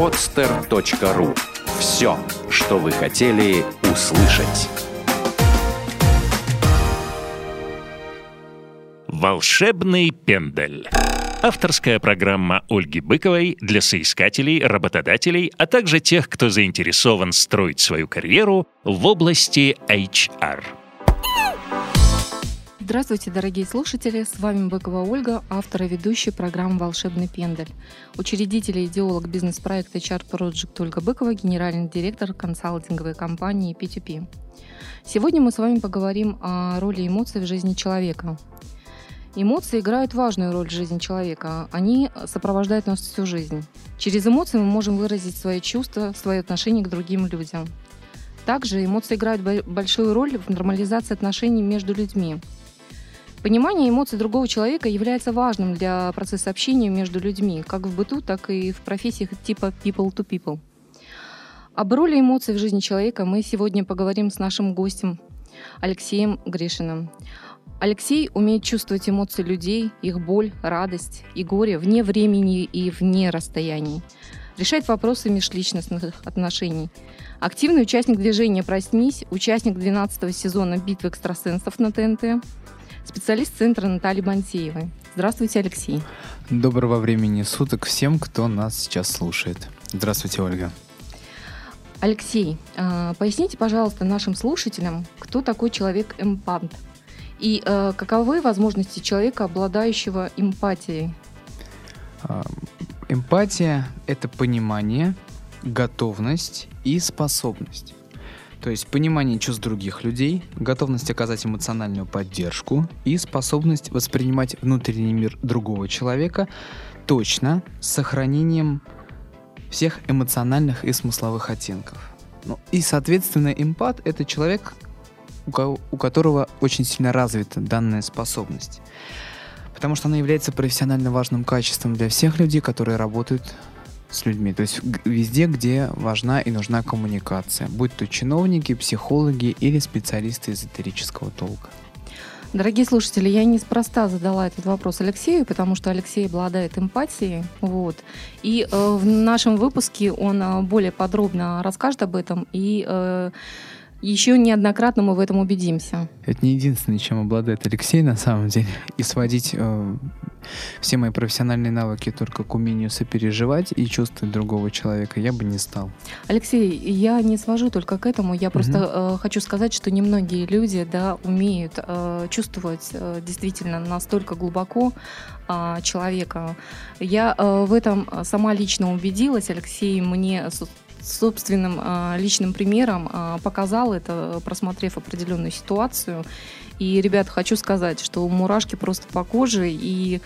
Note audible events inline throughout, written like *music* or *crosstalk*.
podster.ru Все, что вы хотели услышать. «Волшебный пендель». Авторская программа Ольги Быковой для соискателей, работодателей, а также тех, кто заинтересован строить свою карьеру в области HR. Здравствуйте, дорогие слушатели! С вами Быкова Ольга, автор и ведущая программы «Волшебный пендель». Учредитель и идеолог бизнес-проекта HR Project Ольга Быкова, генеральный директор консалтинговой компании P2P. Сегодня мы с вами поговорим о роли эмоций в жизни человека. Эмоции играют важную роль в жизни человека. Они сопровождают нас всю жизнь. Через эмоции мы можем выразить свои чувства, свое отношение к другим людям. Также эмоции играют большую роль в нормализации отношений между людьми. Понимание эмоций другого человека является важным для процесса общения между людьми, как в быту, так и в профессиях типа people to people. Об роли эмоций в жизни человека мы сегодня поговорим с нашим гостем Алексеем Гришиным. Алексей умеет чувствовать эмоции людей, их боль, радость и горе вне времени и вне расстояний. Решает вопросы межличностных отношений. Активный участник движения «Проснись», участник 12 сезона «Битвы экстрасенсов» на ТНТ – специалист центра Натальи Бантеевой. Здравствуйте, Алексей. Доброго времени суток всем, кто нас сейчас слушает. Здравствуйте, Ольга. Алексей, а, поясните, пожалуйста, нашим слушателям, кто такой человек-эмпат и а, каковы возможности человека, обладающего эмпатией? А, эмпатия — это понимание, готовность и способность. То есть понимание чувств других людей, готовность оказать эмоциональную поддержку и способность воспринимать внутренний мир другого человека точно с сохранением всех эмоциональных и смысловых оттенков. Ну, и, соответственно, эмпат — это человек, у которого очень сильно развита данная способность. Потому что она является профессионально важным качеством для всех людей, которые работают с людьми. То есть везде, где важна и нужна коммуникация, будь то чиновники, психологи или специалисты эзотерического толка. Дорогие слушатели, я неспроста задала этот вопрос Алексею, потому что Алексей обладает эмпатией. Вот. И э, в нашем выпуске он э, более подробно расскажет об этом и э, еще неоднократно мы в этом убедимся. Это не единственное, чем обладает Алексей на самом деле. И сводить э, все мои профессиональные навыки только к умению сопереживать и чувствовать другого человека я бы не стал. Алексей, я не свожу только к этому. Я просто угу. э, хочу сказать, что немногие люди да, умеют э, чувствовать э, действительно настолько глубоко э, человека. Я э, в этом сама лично убедилась. Алексей мне собственным а, личным примером а, показал это, просмотрев определенную ситуацию. И, ребят, хочу сказать, что мурашки просто по коже, и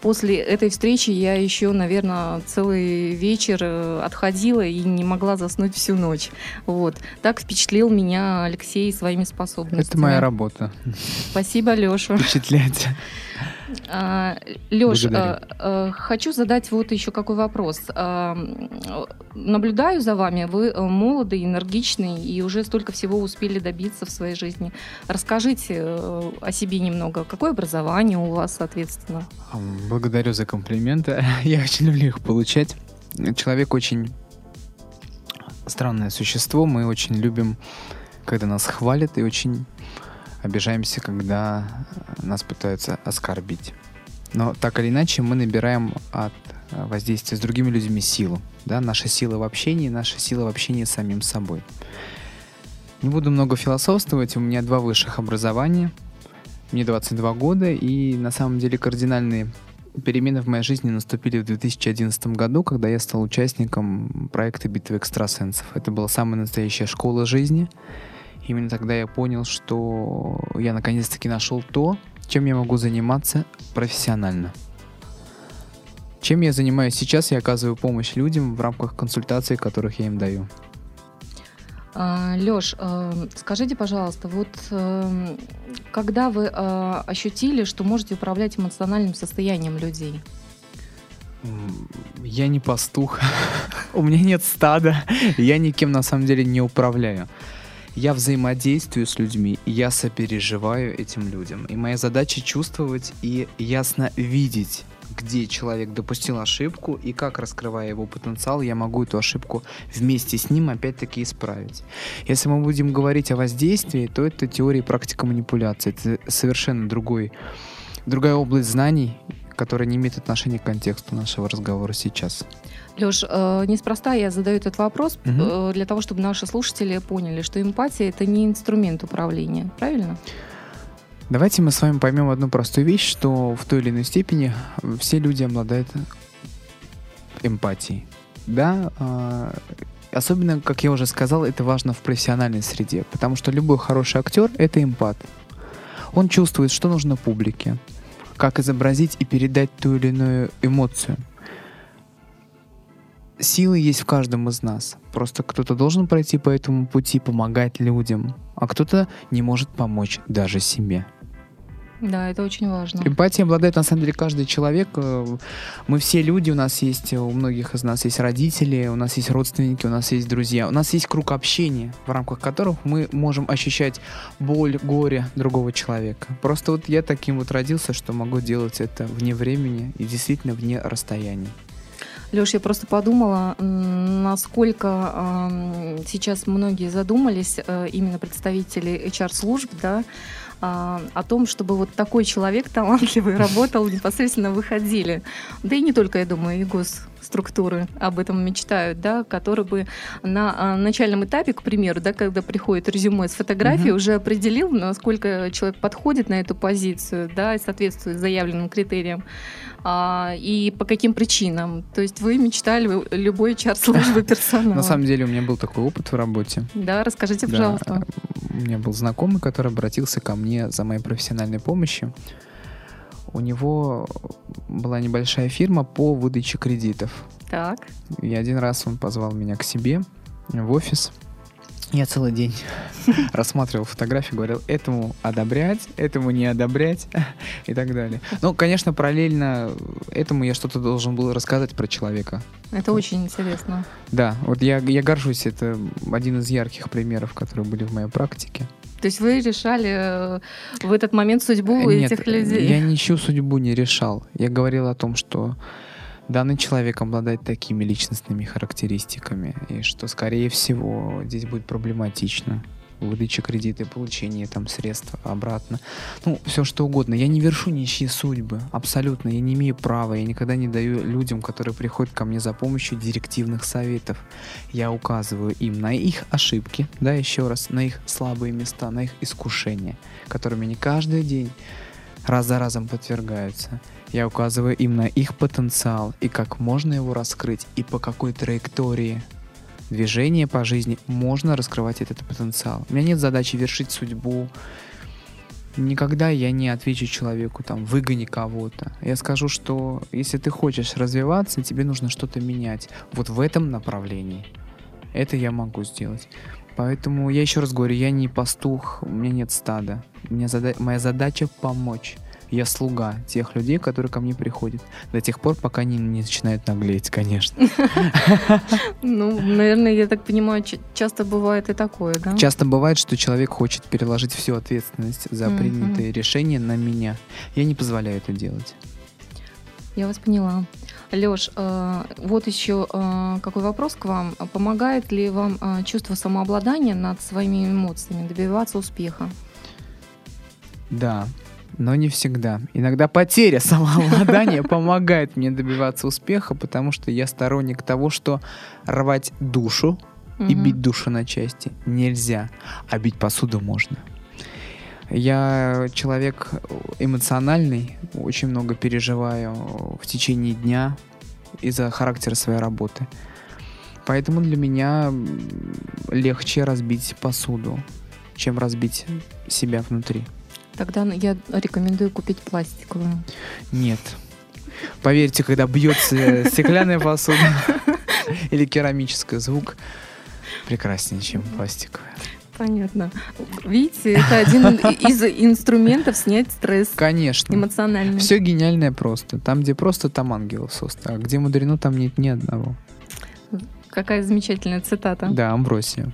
после этой встречи я еще, наверное, целый вечер э, отходила и не могла заснуть всю ночь. Вот. Так впечатлил меня Алексей своими способностями. Это моя работа. Спасибо, Леша. Впечатлять. А, Леш, а, а, хочу задать вот еще какой вопрос. Наблюдаю за вами, вы э, молоды, энергичный и уже столько всего успели добиться в своей жизни. Расскажите э, о себе немного. Какое образование у вас, соответственно? Благодарю за комплименты. *laughs* Я очень люблю их получать. Человек очень странное существо. Мы очень любим, когда нас хвалят, и очень обижаемся, когда нас пытаются оскорбить. Но так или иначе мы набираем от э, воздействия с другими людьми силу. Да? Наша сила в общении, наша сила в общении с самим собой. Не буду много философствовать, у меня два высших образования, мне 22 года, и на самом деле кардинальные перемены в моей жизни наступили в 2011 году, когда я стал участником проекта «Битвы экстрасенсов». Это была самая настоящая школа жизни — Именно тогда я понял, что я наконец-таки нашел то, чем я могу заниматься профессионально. Чем я занимаюсь сейчас, я оказываю помощь людям в рамках консультаций, которых я им даю. А, Леш, а, скажите, пожалуйста, вот а, когда вы ощутили, что можете управлять эмоциональным состоянием людей? Я не пастух, *laughs* у меня нет стада, я никем на самом деле не управляю. Я взаимодействую с людьми, я сопереживаю этим людям. И моя задача чувствовать и ясно видеть где человек допустил ошибку и как, раскрывая его потенциал, я могу эту ошибку вместе с ним опять-таки исправить. Если мы будем говорить о воздействии, то это теория и практика манипуляции. Это совершенно другой, другая область знаний, которая не имеет отношения к контексту нашего разговора сейчас. Леш, э, неспроста я задаю этот вопрос угу. для того, чтобы наши слушатели поняли, что эмпатия это не инструмент управления, правильно? Давайте мы с вами поймем одну простую вещь, что в той или иной степени все люди обладают эмпатией. Да, э, особенно, как я уже сказал, это важно в профессиональной среде, потому что любой хороший актер — это эмпат. Он чувствует, что нужно публике, как изобразить и передать ту или иную эмоцию. Силы есть в каждом из нас. Просто кто-то должен пройти по этому пути, помогать людям, а кто-то не может помочь даже себе. Да, это очень важно. Эмпатия обладает на самом деле каждый человек. Э, мы все люди, у нас есть, у многих из нас есть родители, у нас есть родственники, у нас есть друзья, у нас есть круг общения, в рамках которых мы можем ощущать боль, горе другого человека. Просто вот я таким вот родился, что могу делать это вне времени и действительно вне расстояния. Леш, я просто подумала, насколько э, сейчас многие задумались, э, именно представители HR-служб, да, а, о том, чтобы вот такой человек талантливый *laughs* работал, непосредственно выходили. Да и не только, я думаю, и госструктуры об этом мечтают, да, которые бы на а, начальном этапе, к примеру, да, когда приходит резюме с фотографией, угу. уже определил, насколько человек подходит на эту позицию, да, и соответствует заявленным критериям а, и по каким причинам. То есть вы мечтали любой чар службы *laughs* персонала. На самом деле у меня был такой опыт в работе. Да, расскажите, пожалуйста. У меня был знакомый, который обратился ко мне за моей профессиональной помощью. У него была небольшая фирма по выдаче кредитов. Так. И один раз он позвал меня к себе в офис. Я целый день *laughs* рассматривал фотографии, говорил, этому одобрять, этому не одобрять *laughs* и так далее. Ну, конечно, параллельно этому я что-то должен был рассказать про человека. Это очень интересно. Да, вот я, я горжусь, это один из ярких примеров, которые были в моей практике. То есть вы решали э, в этот момент судьбу Нет, этих людей? я ничью судьбу не решал. Я говорил о том, что данный человек обладает такими личностными характеристиками, и что, скорее всего, здесь будет проблематично выдача кредита и получение там средств обратно. Ну, все что угодно. Я не вершу ничьи судьбы. Абсолютно. Я не имею права. Я никогда не даю людям, которые приходят ко мне за помощью директивных советов. Я указываю им на их ошибки, да, еще раз, на их слабые места, на их искушения, которыми они каждый день раз за разом подвергаются. Я указываю им на их потенциал и как можно его раскрыть и по какой траектории движения по жизни можно раскрывать этот потенциал. У меня нет задачи вершить судьбу. Никогда я не отвечу человеку там выгони кого-то. Я скажу, что если ты хочешь развиваться, тебе нужно что-то менять. Вот в этом направлении. Это я могу сделать. Поэтому я еще раз говорю, я не пастух, у меня нет стада. У меня зада... Моя задача помочь. Я слуга тех людей, которые ко мне приходят. До тех пор, пока они не начинают наглеть, конечно. *laughs* Ну, наверное, я так понимаю, часто бывает и такое, да? Часто бывает, что человек хочет переложить всю ответственность за принятые решения на меня. Я не позволяю это делать. Я вас поняла. Леш, э, вот еще э, какой вопрос к вам. Помогает ли вам э, чувство самообладания над своими эмоциями добиваться успеха? Да, но не всегда. Иногда потеря *laughs* самообладания *laughs* помогает мне добиваться успеха, потому что я сторонник того, что рвать душу и бить душу на части нельзя, а бить посуду можно. Я человек эмоциональный, очень много переживаю в течение дня из-за характера своей работы. Поэтому для меня легче разбить посуду, чем разбить себя внутри. Тогда я рекомендую купить пластиковую. Нет. Поверьте, когда бьется *laughs* стеклянная посуда *laughs* или керамическая, звук прекраснее, чем пластиковая. Понятно. Видите, это один из инструментов снять стресс. Конечно. Эмоциональный. Все гениальное просто. Там, где просто, там ангелов соста. А где мудрено, там нет ни одного. Какая замечательная цитата. Да, Амбросия.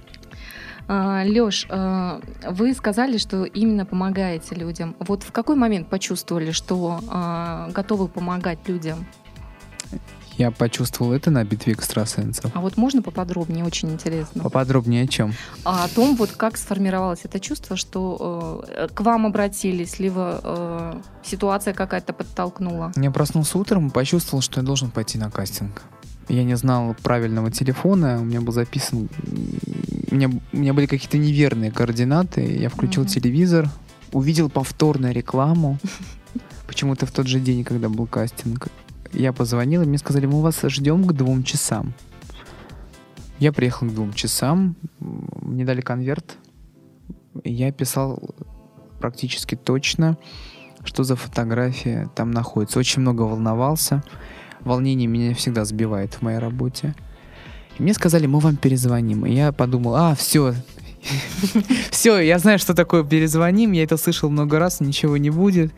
А, Лёш, а, вы сказали, что именно помогаете людям. Вот в какой момент почувствовали, что а, готовы помогать людям? Я почувствовал это на битве экстрасенсов. А вот можно поподробнее? Очень интересно. Поподробнее о чем? А о том, вот как сформировалось это чувство, что э, к вам обратились, либо э, ситуация какая-то подтолкнула. Я проснулся утром и почувствовал, что я должен пойти на кастинг. Я не знал правильного телефона, у меня был записан... У меня, у меня были какие-то неверные координаты. Я включил Мгм. телевизор, увидел повторную рекламу. Почему-то в тот же день, когда был кастинг. Я позвонил, и мне сказали, мы вас ждем к двум часам. Я приехал к двум часам, мне дали конверт. Я писал практически точно, что за фотография там находится. Очень много волновался. Волнение меня всегда сбивает в моей работе. И мне сказали, мы вам перезвоним. И я подумал, а, все, *laughs* все, я знаю, что такое перезвоним. Я это слышал много раз, ничего не будет.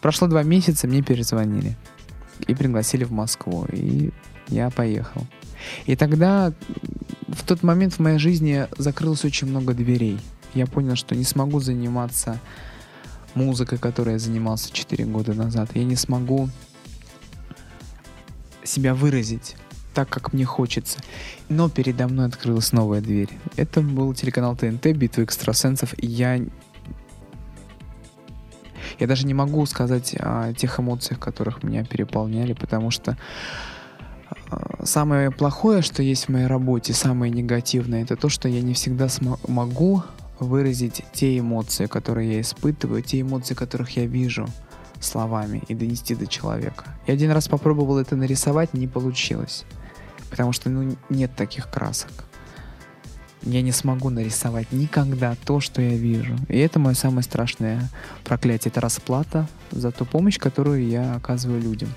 Прошло два месяца, мне перезвонили. И пригласили в Москву. И я поехал. И тогда, в тот момент в моей жизни закрылось очень много дверей. Я понял, что не смогу заниматься музыкой, которой я занимался 4 года назад. Я не смогу себя выразить так, как мне хочется. Но передо мной открылась новая дверь. Это был телеканал ТНТ, «Битва экстрасенсов». Я... Я даже не могу сказать о тех эмоциях, которых меня переполняли, потому что а, самое плохое, что есть в моей работе, самое негативное, это то, что я не всегда смо- могу выразить те эмоции, которые я испытываю, те эмоции, которых я вижу словами и донести до человека. Я один раз попробовал это нарисовать, не получилось. Потому что ну, нет таких красок. Я не смогу нарисовать никогда то, что я вижу. И это мое самое страшное проклятие. Это расплата за ту помощь, которую я оказываю людям.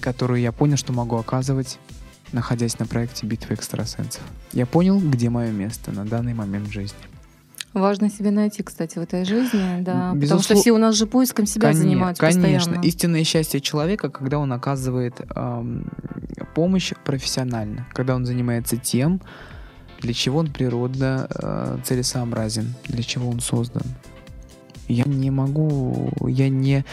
Которую я понял, что могу оказывать, находясь на проекте «Битва экстрасенсов». Я понял, где мое место на данный момент в жизни. Важно себе найти, кстати, в этой жизни, да. Потому Безуслов- что все у нас же поиском себя Коне- занимаются Конечно. постоянно. Истинное счастье человека, когда он оказывает ам, помощь профессионально, когда он занимается тем, для чего он природно э, целесообразен, для чего он создан. Я не могу, я не...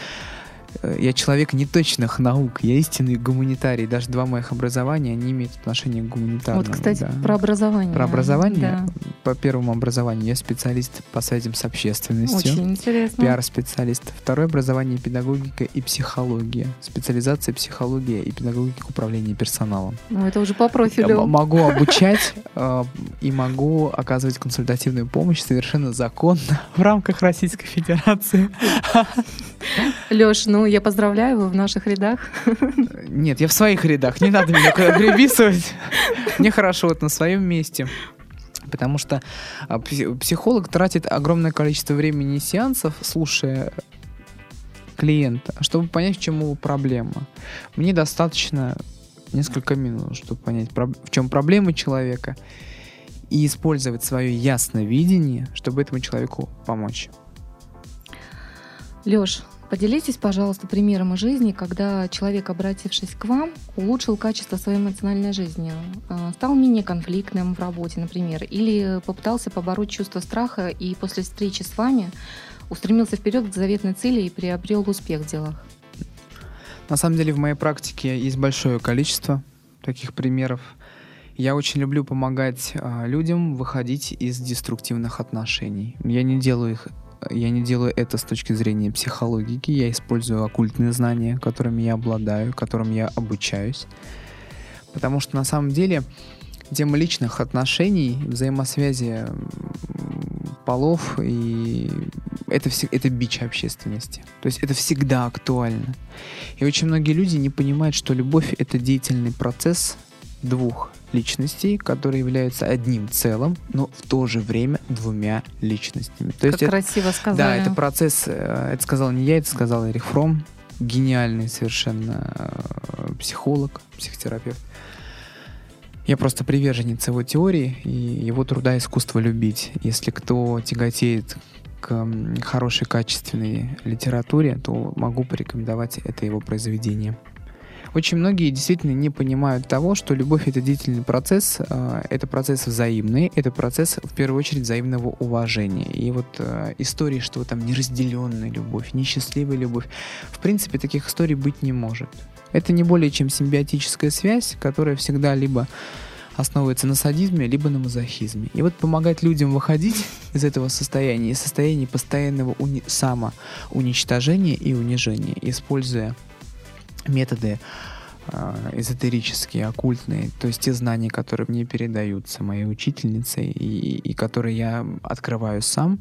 э, Я человек неточных наук, я истинный гуманитарий. Даже два моих образования, они имеют отношение к гуманитарному. Вот, кстати, да. про образование. Про образование? Да. По первому образованию я специалист по связям с общественностью. Очень интересно. Пиар-специалист. Второе образование педагогика и психология. Специализация психология и педагогика управления персоналом. Ну, это уже по Я профилю. м- могу обучать э, и могу оказывать консультативную помощь совершенно законно *laughs* в рамках Российской Федерации. Леш, ну я поздравляю, вы в наших рядах. Нет, я в своих рядах, не надо меня куда приписывать. Мне хорошо вот на своем месте. Потому что а, пси- психолог тратит огромное количество времени и сеансов, слушая клиента, чтобы понять, в чем его проблема. Мне достаточно несколько минут, чтобы понять, в чем проблема человека, и использовать свое ясное видение, чтобы этому человеку помочь. Леш, поделитесь, пожалуйста, примером из жизни, когда человек, обратившись к вам, улучшил качество своей эмоциональной жизни, э, стал менее конфликтным в работе, например, или попытался побороть чувство страха и после встречи с вами устремился вперед к заветной цели и приобрел успех в делах. На самом деле в моей практике есть большое количество таких примеров. Я очень люблю помогать а, людям выходить из деструктивных отношений. Я не делаю их, я не делаю это с точки зрения психологики. Я использую оккультные знания, которыми я обладаю, которым я обучаюсь. Потому что на самом деле тема личных отношений, взаимосвязи полов и это, все, это бич общественности. То есть это всегда актуально. И очень многие люди не понимают, что любовь — это деятельный процесс двух личностей, которые являются одним целым, но в то же время двумя личностями. То есть как это, красиво сказали. да, это процесс, э, это сказал не я, это сказал Эрих Фром, гениальный совершенно э, психолог, психотерапевт. Я просто приверженец его теории и его труда «Искусство любить». Если кто тяготеет к хорошей, качественной литературе, то могу порекомендовать это его произведение. Очень многие действительно не понимают того, что любовь это длительный процесс, э, это процесс взаимный, это процесс в первую очередь взаимного уважения. И вот э, истории, что там неразделенная любовь, несчастливая любовь, в принципе таких историй быть не может. Это не более чем симбиотическая связь, которая всегда либо основывается на садизме, либо на мазохизме. И вот помогать людям выходить *laughs* из этого состояния, из состояния постоянного уни- самоуничтожения и унижения, используя методы э, эзотерические, оккультные, то есть те знания, которые мне передаются моей учительницей и, и которые я открываю сам,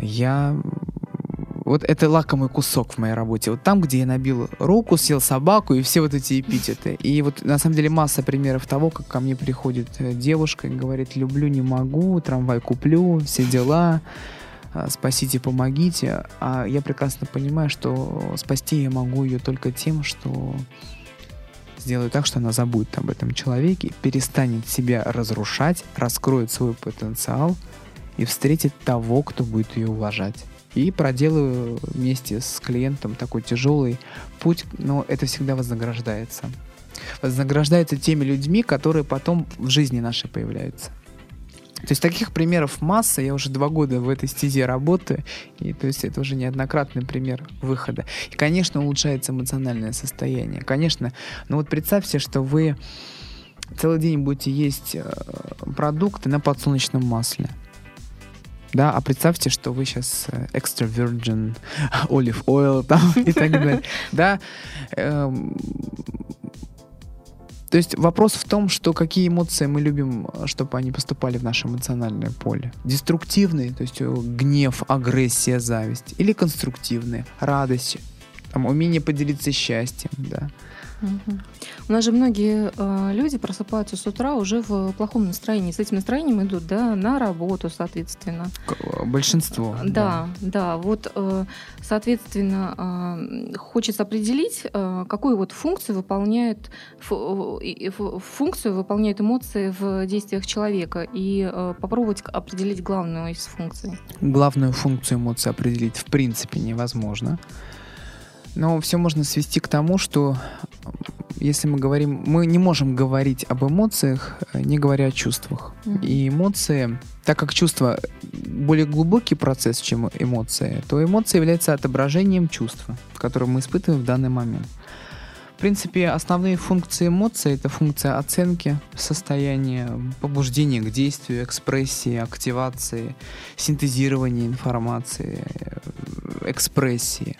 я вот это лакомый кусок в моей работе. Вот там, где я набил руку, съел собаку и все вот эти эпитеты. И вот на самом деле масса примеров того, как ко мне приходит э, девушка и говорит, люблю, не могу, трамвай куплю, все дела, спасите, помогите. А я прекрасно понимаю, что спасти я могу ее только тем, что сделаю так, что она забудет об этом человеке, перестанет себя разрушать, раскроет свой потенциал и встретит того, кто будет ее уважать и проделаю вместе с клиентом такой тяжелый путь, но это всегда вознаграждается. Вознаграждается теми людьми, которые потом в жизни нашей появляются. То есть таких примеров масса. Я уже два года в этой стезе работаю. И то есть это уже неоднократный пример выхода. И, конечно, улучшается эмоциональное состояние. Конечно, но вот представьте, что вы целый день будете есть э, продукты на подсолнечном масле да, а представьте, что вы сейчас extra virgin olive oil там *laughs* и так далее, да. То есть вопрос в том, что какие эмоции мы любим, чтобы они поступали в наше эмоциональное поле. Деструктивные, то есть э, гнев, агрессия, зависть, или конструктивные, радость, там, умение поделиться счастьем, да. Угу. У нас же многие э, люди просыпаются с утра уже в плохом настроении. С этим настроением идут да, на работу, соответственно. Э, большинство. Да, да. да. Вот, э, соответственно, э, хочется определить, э, какую вот функцию выполняет фу, функцию выполняют эмоции в действиях человека и э, попробовать определить главную из функций. Главную функцию эмоций определить в принципе невозможно. Но все можно свести к тому, что если мы говорим, мы не можем говорить об эмоциях, э, не говоря о чувствах. Mm-hmm. И эмоции, так как чувство более глубокий процесс, чем эмоции, то эмоция является отображением чувства, которое мы испытываем в данный момент. В принципе, основные функции эмоций это функция оценки состояния, побуждения к действию, экспрессии, активации, синтезирования информации, э, экспрессии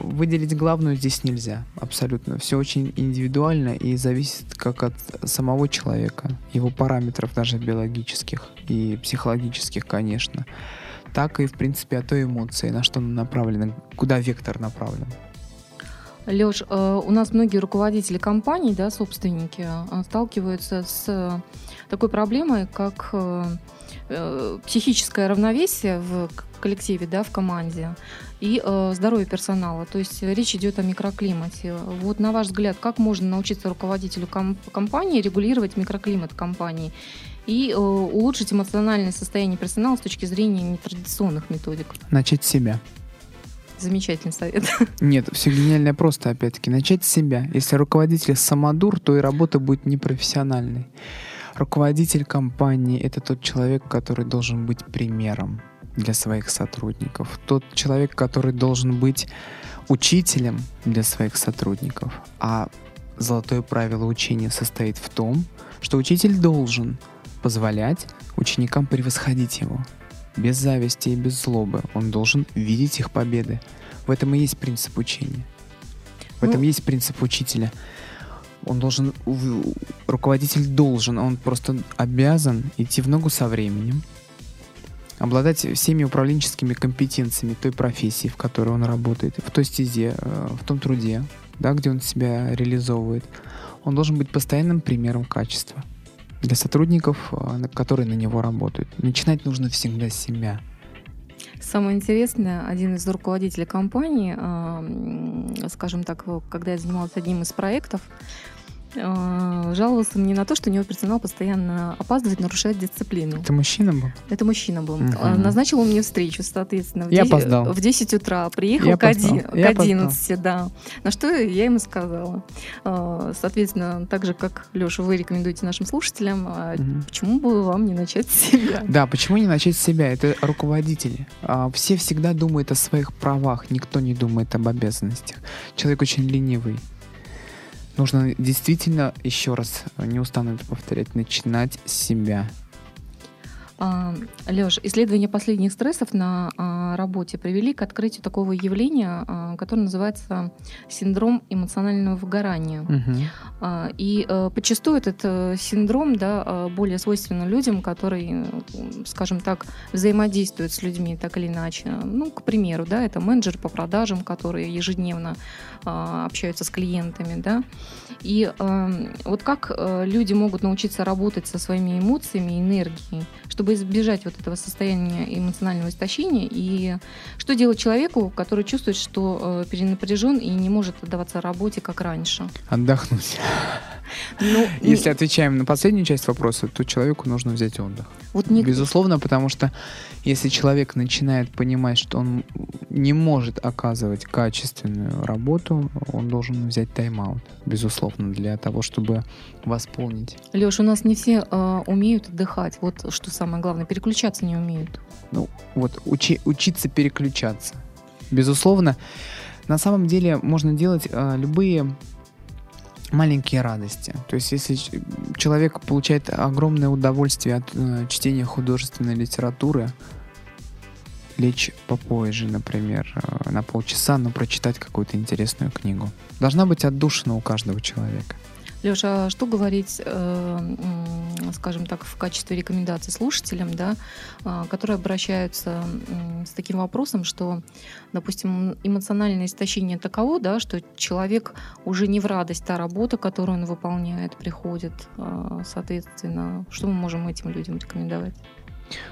выделить главную здесь нельзя. Абсолютно. Все очень индивидуально и зависит как от самого человека, его параметров даже биологических и психологических, конечно, так и, в принципе, от той эмоции, на что она направлена, куда вектор направлен. Леш, э, у нас многие руководители компаний, да, собственники, э, сталкиваются с такой проблемой, как э, психическое равновесие в коллективе, да, в команде и э, здоровье персонала. То есть речь идет о микроклимате. Вот на ваш взгляд, как можно научиться руководителю комп- компании регулировать микроклимат компании и э, улучшить эмоциональное состояние персонала с точки зрения нетрадиционных методик? Начать с себя. Замечательный совет. *laughs* Нет, все гениальное просто, опять-таки, начать с себя. Если руководитель самодур, то и работа будет непрофессиональной. Руководитель компании — это тот человек, который должен быть примером для своих сотрудников, тот человек, который должен быть учителем для своих сотрудников. А золотое правило учения состоит в том, что учитель должен позволять ученикам превосходить его. Без зависти и без злобы. Он должен видеть их победы. В этом и есть принцип учения. В этом ну, есть принцип учителя. Он должен, руководитель должен, он просто обязан идти в ногу со временем, обладать всеми управленческими компетенциями той профессии, в которой он работает, в той стезе, э, в том труде, да, где он себя реализовывает. Он должен быть постоянным примером качества для сотрудников, э, которые на него работают. Начинать нужно всегда с себя. Самое интересное, один из руководителей компании, э, скажем так, когда я занималась одним из проектов, жаловался мне на то, что у него персонал постоянно опаздывает, нарушает дисциплину. Это мужчина был? Это мужчина был. Э, Назначил он мне встречу, соответственно, в, Я 10, опоздал. в 10 утра. Приехал Я к, оди- опоздал. к Я опоздал. 11, да. На что я ему сказала. Э, Соответственно, так же, как, Леша, вы рекомендуете нашим слушателям, Мгм. почему бы вам не начать с себя? Да, почему не начать с себя? Это руководители. А, Все всегда думают о своих правах, никто не думает об обязанностях. Человек очень ленивый. Нужно действительно, еще раз, не устану это повторять, начинать с себя. Леш, исследования последних стрессов на а, работе привели к открытию такого явления, а, которое называется синдром эмоционального выгорания. А, И э, подчастую этот э, синдром да, э, более свойственен людям, которые, скажем так, взаимодействуют с людьми так или иначе. Ну, к примеру, да, это менеджер по продажам, которые ежедневно а, общаются с клиентами. Да? И э, вот как э, люди могут научиться работать со своими эмоциями энергией, чтобы избежать вот этого состояния эмоционального истощения, и что делать человеку, который чувствует, что э, перенапряжен и не может отдаваться работе, как раньше? Отдохнуть. Ну, Если отвечаем на последнюю часть вопроса, то человеку нужно взять отдых. вот не- Безусловно, потому что если человек начинает понимать, что он не может оказывать качественную работу, он должен взять тайм-аут, безусловно, для того, чтобы восполнить. Леш, у нас не все э, умеют отдыхать. Вот что самое главное, переключаться не умеют. Ну, вот учи- учиться переключаться. Безусловно, на самом деле можно делать э, любые маленькие радости. То есть, если человек получает огромное удовольствие от э, чтения художественной литературы, лечь попозже, например, э, на полчаса, но прочитать какую-то интересную книгу. Должна быть отдушина у каждого человека. Леша, а что говорить, э, скажем так, в качестве рекомендаций слушателям, да, а, которые обращаются с таким вопросом, что, допустим, эмоциональное истощение таково, да, что человек уже не в радость та работа, которую он выполняет, приходит, а, соответственно, что мы можем этим людям рекомендовать?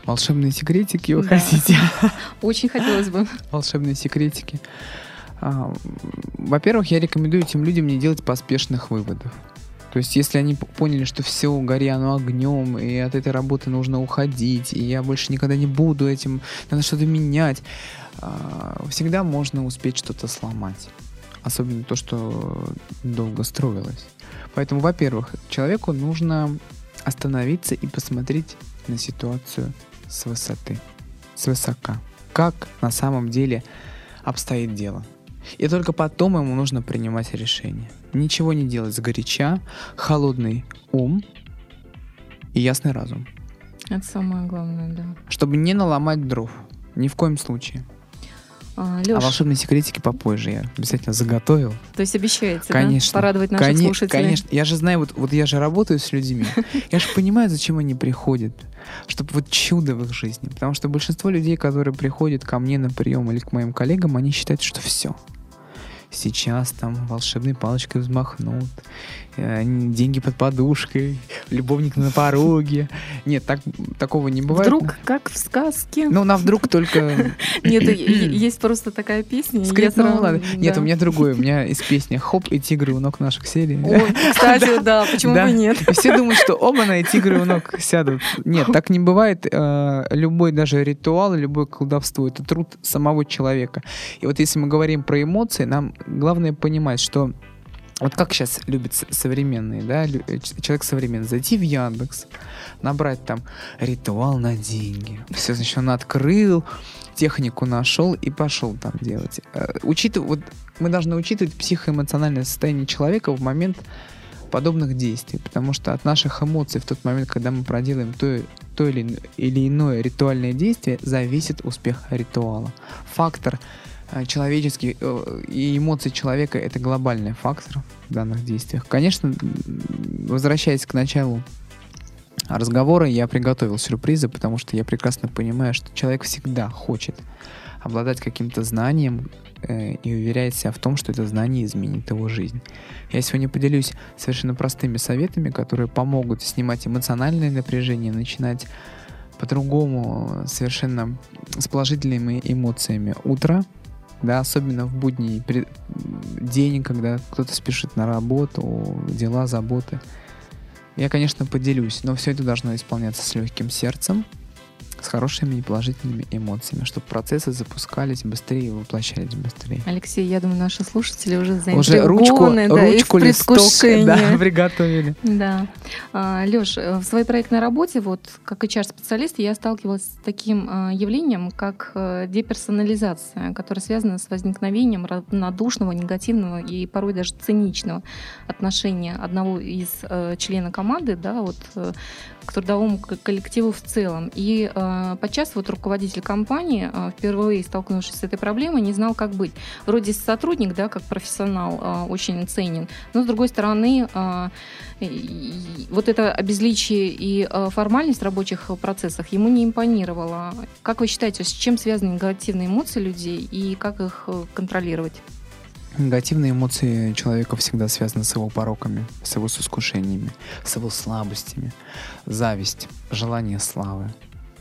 Волшебные секретики вы Да. хотите? *laughs* Очень хотелось бы. волшебные секретики. А, Во-первых, я рекомендую этим людям не делать поспешных выводов. То есть, если они поняли, что все, гори оно огнем, и от этой работы нужно уходить, и я больше никогда не буду этим, надо что-то менять, а, всегда можно успеть что-то сломать. Особенно то, что долго строилось. Поэтому, во-первых, человеку нужно остановиться и посмотреть на ситуацию с высоты, с высока. Как на самом деле обстоит дело. И только потом ему нужно принимать решение. Ничего не делать сгоряча, холодный ум и ясный разум. Это самое главное, да. Чтобы не наломать дров. Ни в коем случае. А, А Лёш, волшебные секретики попозже я обязательно заготовил. то есть обещаете, да, Конечно. порадовать наших Коне- слушателей? Конечно. Я же знаю, вот, вот я же работаю с людьми. *laughs* Я же понимаю, зачем они приходят. Чтобы вот чудо в их жизни. Потому что большинство людей, которые приходят ко мне на прием или к моим коллегам, они считают, что все. Сейчас там волшебной палочкой взмахнут, э, деньги под подушкой, любовник на пороге. Нет, так, такого не бывает. Вдруг, как в сказке. Ну, на вдруг только *laughs* Нет, есть просто такая песня. и я Скрип, ну сразу- ладно. Нет, у меня другое. У меня из песни «Хоп» и «Тигры у ног наших сели». Ой, кстати, *laughs* да, почему бы нет? И все думают, что оба на тигры у ног сядут. Нет, так не бывает. Э, Любой даже ритуал, любое колдовство — это труд самого человека. И вот если мы говорим про эмоции, нам главное понимать, что вот как сейчас любят современные, да, э, человек современный, зайти в Яндекс, набрать там ритуал на деньги. Все, значит, он открыл, технику нашел и пошел там делать. Э, Учитывая, вот мы должны учитывать психоэмоциональное состояние человека в момент подобных действий, потому что от наших эмоций в тот момент, когда мы проделаем то, то или, или иное ритуальное действие, зависит успех ритуала. Фактор человеческий э, и эмоции человека это глобальный фактор в данных действиях. Конечно, возвращаясь к началу разговора, я приготовил сюрпризы, потому что я прекрасно понимаю, что человек всегда хочет обладать каким-то знанием э, и уверяет себя в том, что это знание изменит его жизнь. Я сегодня поделюсь совершенно простыми советами, которые помогут снимать эмоциональное напряжение, начинать по-другому, совершенно с положительными эмоциями утро, да, особенно в будний день, когда кто-то спешит на работу, дела, заботы. Я, конечно, поделюсь, но все это должно исполняться с легким сердцем, с хорошими и положительными эмоциями, чтобы процессы запускались быстрее и воплощались быстрее. Алексей, я думаю, наши слушатели уже Уже ручку, да, ручку, листок, да, *laughs* приготовили. Да. Леш, в своей проектной работе, вот как HR-специалист, я сталкивалась с таким а, явлением, как э, деперсонализация, которая связана с возникновением равнодушного, негативного и порой даже циничного отношения одного из э, членов команды, да, вот э, к трудовому коллективу в целом. И э, подчас вот руководитель компании, э, впервые столкнувшись с этой проблемой, не знал, как быть. Вроде сотрудник, да, как профессионал, э, очень ценен, но с другой стороны, э, и вот это обезличие и э, формальность в рабочих процессах ему не импонировало. Как вы считаете, с чем связаны негативные эмоции людей и как их э, контролировать? Негативные эмоции человека всегда связаны с его пороками, с его искушениями, с его слабостями. Зависть, желание славы.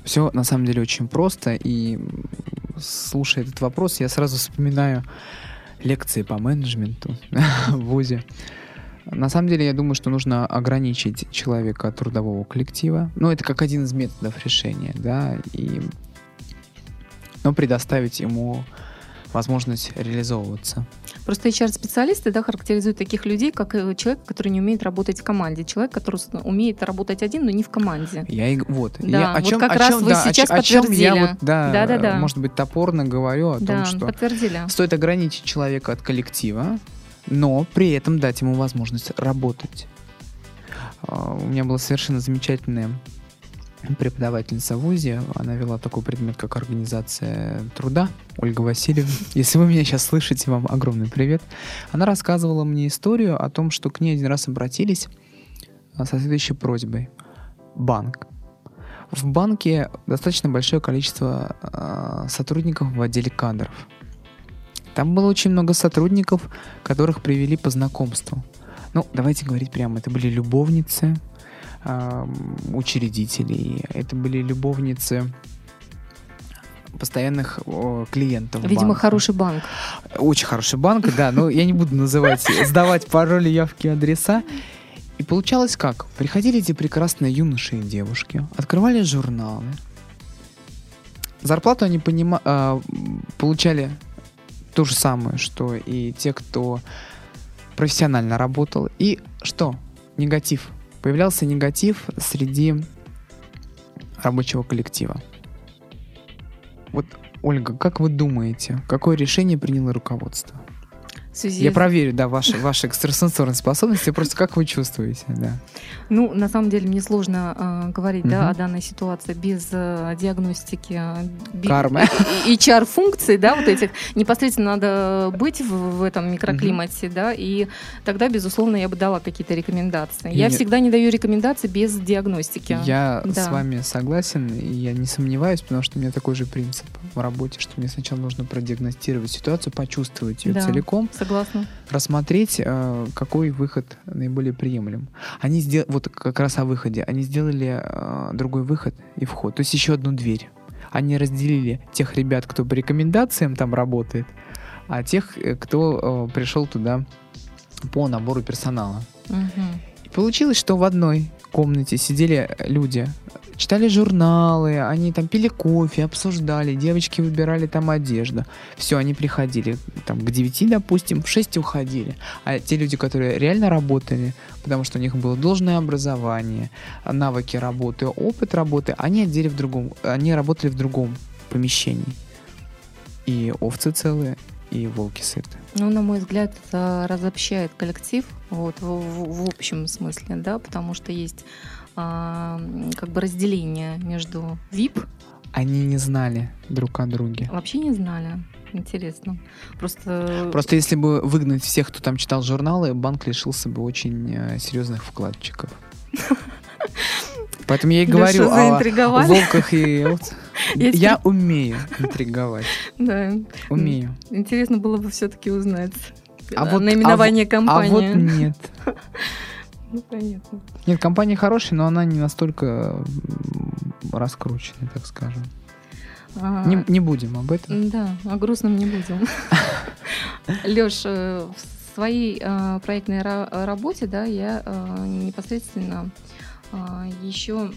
Все на самом деле очень просто, и слушая этот вопрос, я сразу вспоминаю лекции по менеджменту *laughs* в ВУЗе. На самом деле, я думаю, что нужно ограничить человека от трудового коллектива. Ну, это как один из методов решения, да, и но предоставить ему возможность реализовываться. Просто HR-специалисты да, характеризуют таких людей, как э, человек, который не умеет работать в команде. Человек, который умеет работать один, но не в команде. Я и вот. Да, я о вот чем, как о раз чем, вы да, о сейчас чё- о чем я подтвердили. вот, да, Да-да-да. может быть, топорно говорю о да, том, что подтвердили. стоит ограничить человека от коллектива, но при этом дать ему возможность работать. А, У меня была совершенно замечательная преподавательница в ВУЗе. Она вела такой предмет, как организация труда. Ольга Васильевна. Если вы меня сейчас слышите, вам огромный привет. Она рассказывала мне историю о том, что к ней один раз обратились а, со следующей просьбой. Банк. В банке достаточно большое количество а, сотрудников в отделе кадров. Там было очень много сотрудников, которых привели по знакомству. Ну, давайте говорить прямо, это были любовницы учредителей, это были любовницы постоянных о, клиентов. Видимо, банка. хороший банк. Очень хороший банк, да, но я не буду называть, сдавать пароли, явки, адреса. И получалось как? Приходили эти прекрасные юноши и девушки, открывали журналы. Зарплату они понима- м, получали то же самое, что и те, кто профессионально работал. И что? Негатив. Появлялся негатив среди рабочего коллектива. Вот, Ольга, как вы думаете, какое решение приняло руководство? В связи Я с- проверю, да, ваши, ваши экстрасенсорные способности, просто как вы чувствуете, да. Ну, на самом деле, мне сложно э, говорить да, Мгм. о данной ситуации без э, диагностики би- Кармы. и- HR-функций, да, вот этих. Непосредственно надо быть в, в этом микроклимате, да, и тогда, безусловно, я бы дала какие-то рекомендации. Я И- всегда не даю рекомендации без диагностики. Я Да. с вами согласен, и я не сомневаюсь, потому что у меня такой же принцип в работе, что мне сначала нужно продиагностировать ситуацию, почувствовать ее Да. целиком, Согласна. рассмотреть, э, какой выход наиболее приемлем. Они сделали, вот как раз о выходе, они сделали э, другой выход и вход, то есть еще одну дверь. Они разделили тех ребят, кто по рекомендациям там работает, а тех, э, кто пришел туда по набору персонала. Мгм. И получилось, что в одной комнате сидели люди, читали журналы, они там пили кофе, обсуждали, девочки выбирали там одежду. Все, они приходили там к 9, допустим, в 6 уходили. А те люди, которые реально работали, потому что у них было должное образование, навыки работы, опыт работы, они отдели в другом, они работали в другом помещении. И овцы целые, и волки сыты. Ну, на мой взгляд, это разобщает коллектив вот, в, в- в общем смысле, да, потому что есть как бы разделение между VIP, Они не знали друг о друге. вообще не знали. Интересно. Просто, Просто если бы выгнать всех, кто там читал журналы, банк лишился бы очень э, серьезных вкладчиков. *laughs* Поэтому я и говорю о волках и *laughs* Я умею интриговать. Да. Умею. Интересно было бы все-таки узнать А вот- наименование А компании. вот нет. *laughs* Ну, понятно. Нет, компания хорошая, но она не настолько раскрученная, так скажем. А, Не, не будем об этом. Да, о грустном не будем. *laughs* Леш, э, в своей э, проектной ра- работе, да, я э, непосредственно еще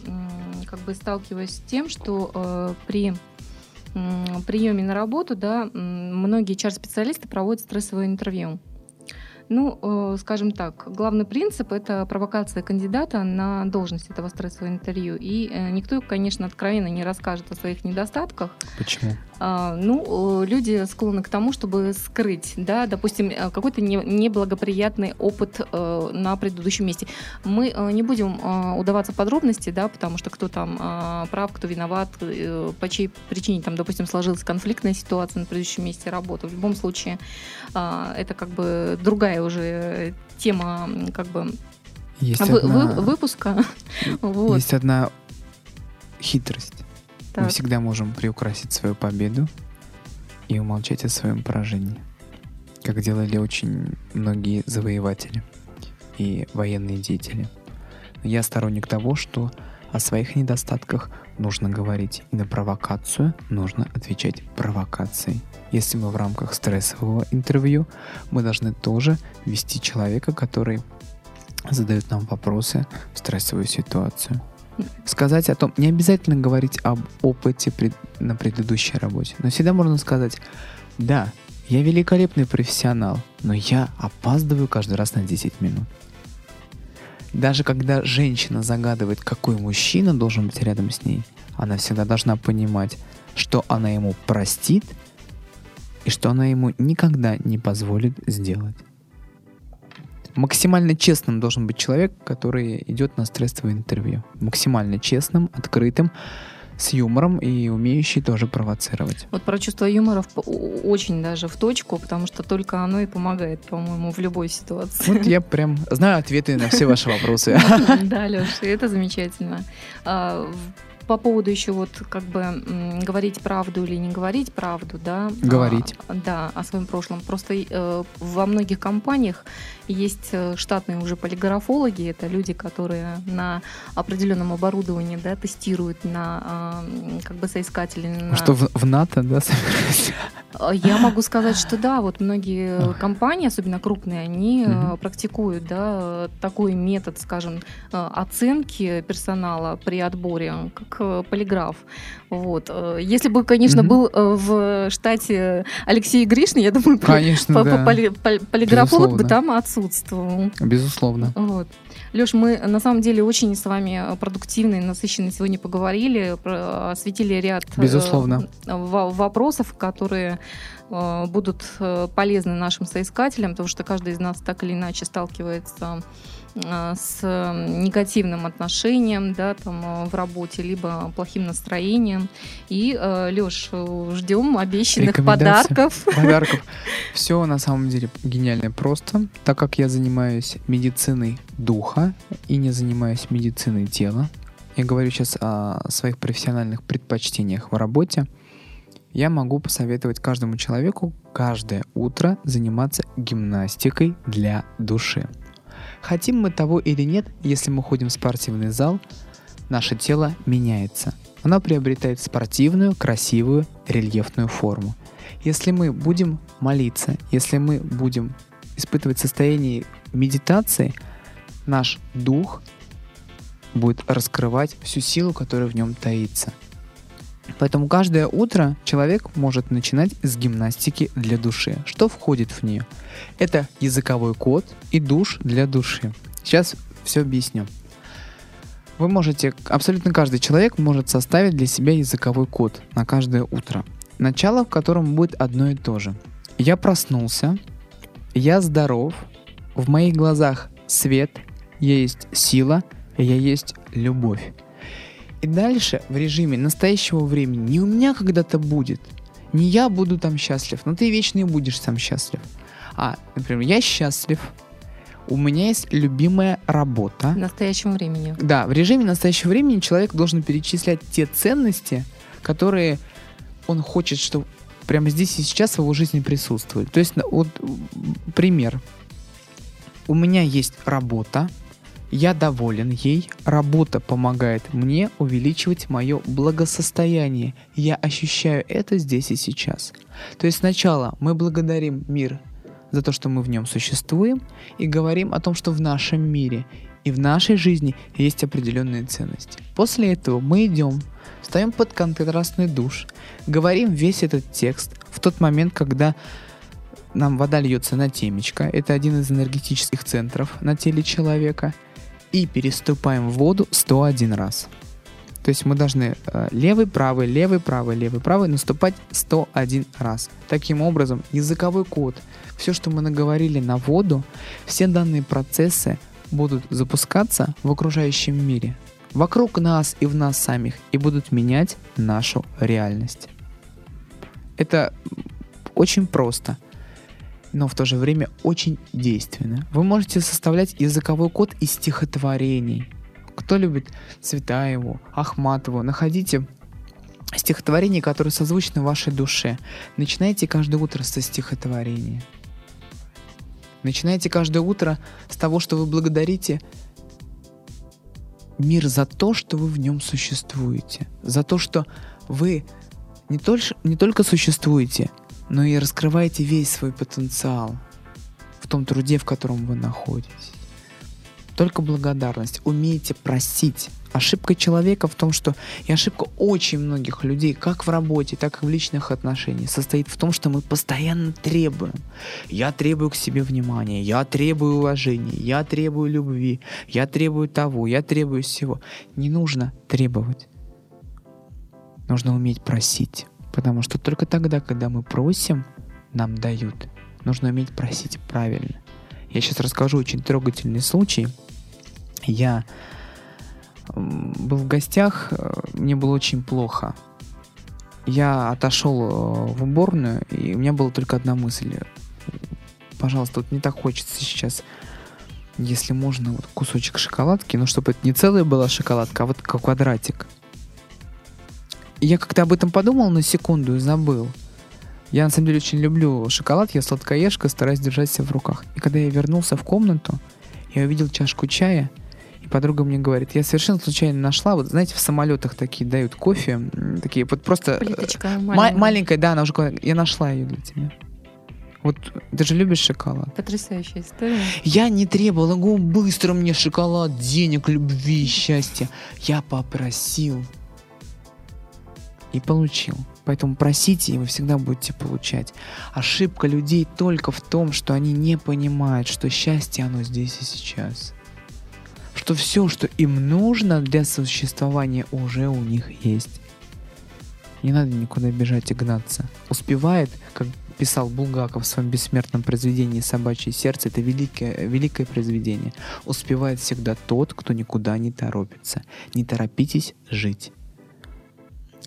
как бы сталкиваюсь с тем, что при приеме на работу, да, многие HR-специалисты проводят стрессовое интервью. Ну, э, скажем так, главный принцип это провокация кандидата на должность этого стрессового интервью. И э, никто, конечно, откровенно не расскажет о своих недостатках. Почему? А, ну, э, люди склонны к тому, чтобы скрыть, да, допустим, какой-то не- неблагоприятный опыт на предыдущем месте. Мы не будем удаваться в подробности, да, потому что кто там прав, кто виноват, по чьей причине там, допустим, сложилась конфликтная ситуация на предыдущем месте работы. В любом случае, это как бы другая уже тема, м, как бы Есть, вы- одна, вы- выпуска. *laughs* Вот. есть одна хитрость. Мы Так. всегда можем приукрасить свою победу и умолчать о своем поражении. Как делали очень многие завоеватели и военные деятели. Я сторонник того, что о своих недостатках нужно говорить, и на провокацию нужно отвечать провокацией. Если мы в рамках стрессового интервью, мы должны тоже вести человека, который задает нам вопросы в стрессовую ситуацию. Сказать о том, не обязательно говорить об опыте пред- на предыдущей работе, но всегда можно сказать, да, я великолепный профессионал, но я опаздываю каждый раз на 10 минут. Даже когда женщина загадывает, какой мужчина должен быть рядом с ней, она всегда должна понимать, что она ему простит и что она ему никогда не позволит сделать. Максимально честным должен быть человек, который идет на стрессовое интервью. Максимально честным, открытым, с юмором и умеющий тоже провоцировать. Вот про чувство юмора очень даже в точку, потому что только оно и помогает, по-моему, в любой ситуации. Вот я прям знаю ответы на все ваши вопросы. *laughs* Да, Леша, это замечательно. А, По поводу еще вот как бы говорить правду или не говорить правду, да? Говорить. А, Да, о своем прошлом. Просто э, во многих компаниях есть э, штатные уже полиграфологи, это люди, которые на определенном оборудовании, да, тестируют на а, м, как бы соискателей. на- Что в, в НАТО, да? А, Я могу сказать, что да, вот многие компании, особенно крупные, они э, Мгм. практикуют, да, э, такой метод, скажем, э, оценки персонала при отборе, как э, полиграф. Вот. Э, Если бы, конечно, Мгм. был э, в штате Алексей Гришин, я думаю, Конечно, по- да. поли- пол- полиграфолог бы Безусловно. там отсутствовал. Безусловно. Вот. Леш, мы на самом деле очень с вами продуктивно и насыщенно сегодня поговорили, осветили ряд Безусловно. во- вопросов, которые будут полезны нашим соискателям, потому что каждый из нас так или иначе сталкивается э, с э, негативным отношением да, там, э, в работе, либо плохим настроением. И, Леш, ждем обещанных подарков. *laughs* Подарков. Все на самом деле гениально просто, так как я занимаюсь медициной духа и не занимаюсь медициной тела. Я говорю сейчас о своих профессиональных предпочтениях в работе. Я могу посоветовать каждому человеку каждое утро заниматься гимнастикой для души. Хотим мы того или нет, если мы ходим в спортивный зал, наше тело меняется. Оно приобретает спортивную, красивую, рельефную форму. Если мы будем молиться, если мы будем испытывать состояние медитации, наш дух будет раскрывать всю силу, которая в нем таится. Поэтому каждое утро человек может начинать с гимнастики для души. Что входит в нее? Это языковой код и душ для души. Сейчас все объясню. Вы можете, абсолютно каждый человек может составить для себя языковой код на каждое утро. Начало в котором будет одно и то же. Я проснулся, я здоров, в моих глазах свет, я есть сила, я есть любовь. И дальше в режиме настоящего времени не у меня когда-то будет, не я буду там счастлив, но ты вечно и будешь там счастлив. А, например, я счастлив, у меня есть любимая работа. В настоящем времени. Да, в режиме настоящего времени человек должен перечислять те ценности, которые он хочет, что прямо здесь и сейчас в его жизни присутствуют. То есть, вот пример. У меня есть работа, Я доволен ей, работа помогает мне увеличивать мое благосостояние. Я ощущаю это здесь и сейчас. То есть сначала мы благодарим мир за то, что мы в нем существуем, и говорим о том, что в нашем мире и в нашей жизни есть определенные ценности. После этого мы идем, встаем под контрастный душ, говорим весь этот текст в тот момент, когда нам вода льется на темечко, это один из энергетических центров на теле человека, и переступаем в воду 101 раз. То есть мы должны э, левый, правый, левый, правый, левый, правый наступать 101 раз. Таким образом, языковой код, все, что мы наговорили на воду, все данные процессы будут запускаться в окружающем мире, вокруг нас и в нас самих, и будут менять нашу реальность. Это очень просто но в то же время очень действенно. Вы можете составлять языковой код из стихотворений. Кто любит Цветаеву, Ахматову, находите стихотворения, которые созвучны вашей душе. Начинайте каждое утро со стихотворения. Начинайте каждое утро с того, что вы благодарите мир за то, что вы в нем существуете, за то, что вы не, только не только существуете, но и раскрываете весь свой потенциал в том труде, в котором вы находитесь. Только благодарность. Умейте просить. Ошибка человека в том, что и ошибка очень многих людей, как в работе, так и в личных отношениях, состоит в том, что мы постоянно требуем. Я требую к себе внимания, я требую уважения, я требую любви, я требую того, я требую всего. Не нужно требовать. Нужно уметь просить. Потому что только тогда, когда мы просим, нам дают. Нужно уметь просить правильно. Я сейчас расскажу очень трогательный случай. Я был в гостях, э, мне было очень плохо. Я отошел э, в уборную, и у меня была только одна мысль. Пожалуйста, вот не так хочется сейчас, если можно, вот кусочек шоколадки, но чтобы это не целая была шоколадка, а вот как квадратик я как-то об этом подумал на секунду и забыл. Я на самом деле очень люблю шоколад, я сладкоежка, стараюсь держать себя в руках. И когда я вернулся в комнату, я увидел чашку чая, и подруга мне говорит, я совершенно случайно нашла, вот знаете, в самолетах такие дают кофе, такие вот просто... Э, Плиточка маленькая. маленькая, да, она уже... Я нашла ее для тебя. Вот ты же любишь шоколад. Потрясающая история. Я не требовал, говорю, быстро мне шоколад, денег, любви, счастья. Я попросил и получил. Поэтому просите, и вы всегда будете получать. Ошибка людей только в том, что они не понимают, что счастье, оно здесь и сейчас. Что все, что им нужно для существования, уже у них есть. Не надо никуда бежать и гнаться. Успевает, как писал Булгаков в своем бессмертном произведении «Собачье сердце», это великое, великое произведение. Успевает всегда тот, кто никуда не торопится. Не торопитесь жить.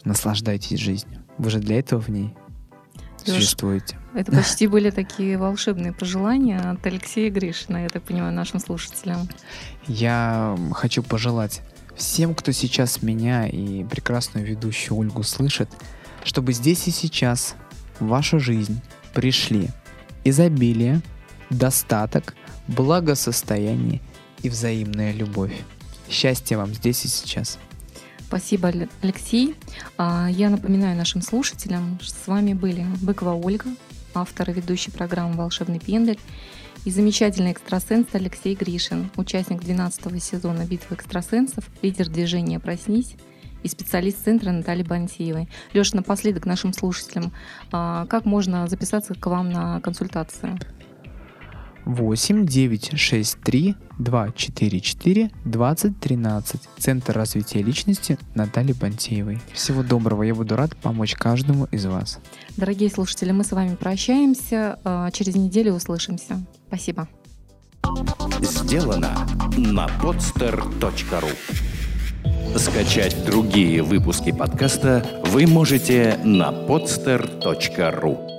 Наслаждайтесь жизнью. Вы же для этого в ней существуете. Это *laughs* почти были такие волшебные пожелания от Алексея Гришина, я так понимаю, нашим слушателям. Я хочу пожелать всем, кто сейчас меня и прекрасную ведущую Ольгу слышит, чтобы здесь и сейчас в вашу жизнь пришли изобилие, достаток, благосостояние и взаимная любовь. Счастья вам здесь и сейчас. Спасибо, Алексей. А, я напоминаю нашим слушателям, что с вами были Быкова Ольга, автор и ведущий программы «Волшебный пендель», и замечательный экстрасенс Алексей Гришин, участник 12 сезона «Битвы экстрасенсов», лидер движения «Проснись», и специалист центра Натальи Бантиевой. Леша, напоследок нашим слушателям, а, как можно записаться к вам на консультацию? 8 9 6 3 2 4 4 20 13. Центр развития личности Натальи Пантеевой. Всего доброго, я буду рад помочь каждому из вас. Дорогие слушатели, мы с вами прощаемся. А, через неделю услышимся. Спасибо. Сделано на podster.ru Скачать другие выпуски подкаста вы можете на podster.ru